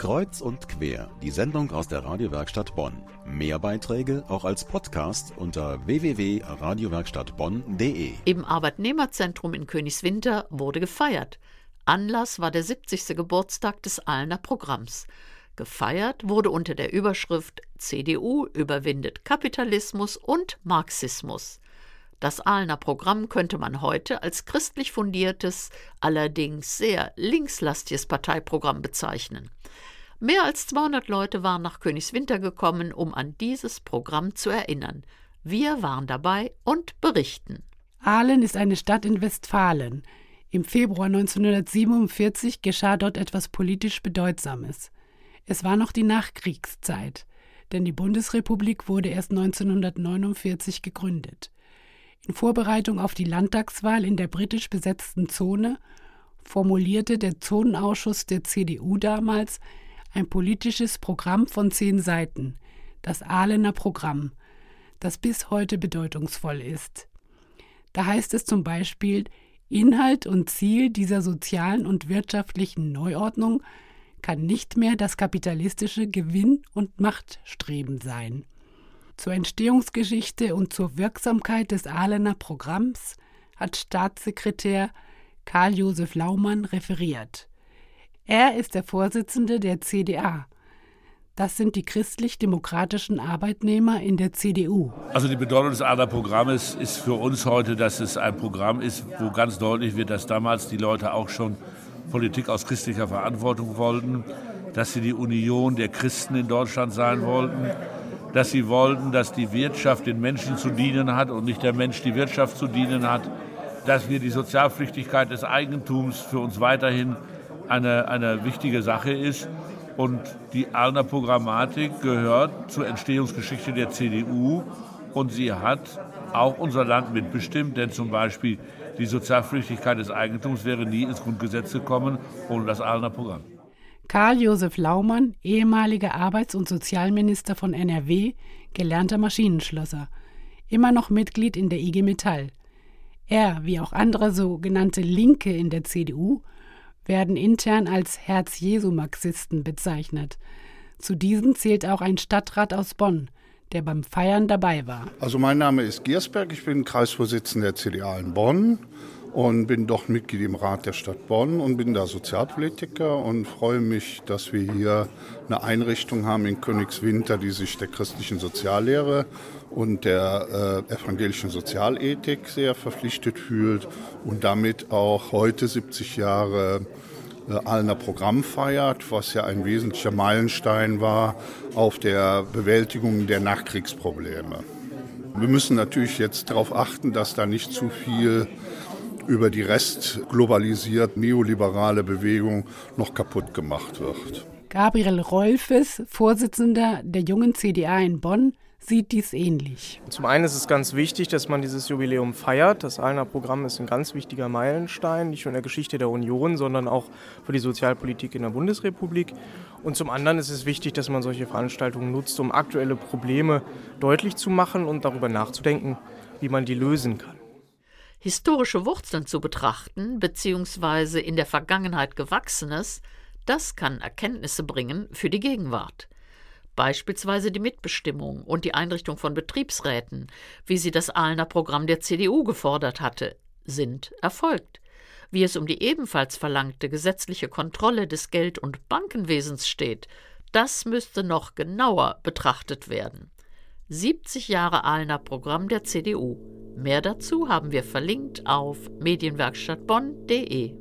Kreuz und quer, die Sendung aus der Radiowerkstatt Bonn. Mehr Beiträge auch als Podcast unter www.radiowerkstattbonn.de. Im Arbeitnehmerzentrum in Königswinter wurde gefeiert. Anlass war der 70. Geburtstag des Ahlner Programms. Gefeiert wurde unter der Überschrift CDU überwindet Kapitalismus und Marxismus. Das Ahlner Programm könnte man heute als christlich fundiertes, allerdings sehr linkslastiges Parteiprogramm bezeichnen. Mehr als 200 Leute waren nach Königswinter gekommen, um an dieses Programm zu erinnern. Wir waren dabei und berichten. Aalen ist eine Stadt in Westfalen. Im Februar 1947 geschah dort etwas politisch Bedeutsames. Es war noch die Nachkriegszeit, denn die Bundesrepublik wurde erst 1949 gegründet. In Vorbereitung auf die Landtagswahl in der britisch besetzten Zone formulierte der Zonenausschuss der CDU damals ein politisches Programm von zehn Seiten, das Ahlener Programm, das bis heute bedeutungsvoll ist. Da heißt es zum Beispiel, Inhalt und Ziel dieser sozialen und wirtschaftlichen Neuordnung kann nicht mehr das kapitalistische Gewinn- und Machtstreben sein. Zur Entstehungsgeschichte und zur Wirksamkeit des Ahlener Programms hat Staatssekretär Karl Josef Laumann referiert. Er ist der Vorsitzende der CDA. Das sind die christlich-demokratischen Arbeitnehmer in der CDU. Also die Bedeutung des ADA-Programmes ist für uns heute, dass es ein Programm ist, wo ganz deutlich wird, dass damals die Leute auch schon Politik aus christlicher Verantwortung wollten, dass sie die Union der Christen in Deutschland sein wollten, dass sie wollten, dass die Wirtschaft den Menschen zu dienen hat und nicht der Mensch die Wirtschaft zu dienen hat, dass wir die Sozialpflichtigkeit des Eigentums für uns weiterhin eine, eine wichtige Sache ist. Und die Alner Programmatik gehört zur Entstehungsgeschichte der CDU und sie hat auch unser Land mitbestimmt, denn zum Beispiel die Sozialpflichtigkeit des Eigentums wäre nie ins Grundgesetz gekommen ohne das Alner Programm. Karl Josef Laumann, ehemaliger Arbeits- und Sozialminister von NRW, gelernter Maschinenschlosser, immer noch Mitglied in der IG Metall. Er, wie auch andere sogenannte Linke in der CDU, werden intern als Herz-Jesu-Marxisten bezeichnet. Zu diesen zählt auch ein Stadtrat aus Bonn, der beim Feiern dabei war. Also mein Name ist Giersberg, ich bin Kreisvorsitzender der CDA in Bonn und bin doch Mitglied im Rat der Stadt Bonn und bin da Sozialpolitiker und freue mich, dass wir hier eine Einrichtung haben in Königswinter, die sich der christlichen Soziallehre und der äh, evangelischen Sozialethik sehr verpflichtet fühlt und damit auch heute 70 Jahre äh, Alner Programm feiert, was ja ein wesentlicher Meilenstein war auf der Bewältigung der Nachkriegsprobleme. Wir müssen natürlich jetzt darauf achten, dass da nicht zu viel über die restglobalisiert neoliberale Bewegung noch kaputt gemacht wird. Gabriel Rolfes, Vorsitzender der jungen CDA in Bonn, sieht dies ähnlich. Zum einen ist es ganz wichtig, dass man dieses Jubiläum feiert. Das Ahlner Programm ist ein ganz wichtiger Meilenstein, nicht nur in der Geschichte der Union, sondern auch für die Sozialpolitik in der Bundesrepublik. Und zum anderen ist es wichtig, dass man solche Veranstaltungen nutzt, um aktuelle Probleme deutlich zu machen und darüber nachzudenken, wie man die lösen kann. Historische Wurzeln zu betrachten, beziehungsweise in der Vergangenheit Gewachsenes, das kann Erkenntnisse bringen für die Gegenwart beispielsweise die Mitbestimmung und die Einrichtung von Betriebsräten, wie sie das Ahlner Programm der CDU gefordert hatte, sind erfolgt. Wie es um die ebenfalls verlangte gesetzliche Kontrolle des Geld- und Bankenwesens steht, das müsste noch genauer betrachtet werden. 70 Jahre Ahlner Programm der CDU. Mehr dazu haben wir verlinkt auf medienwerkstattbonn.de.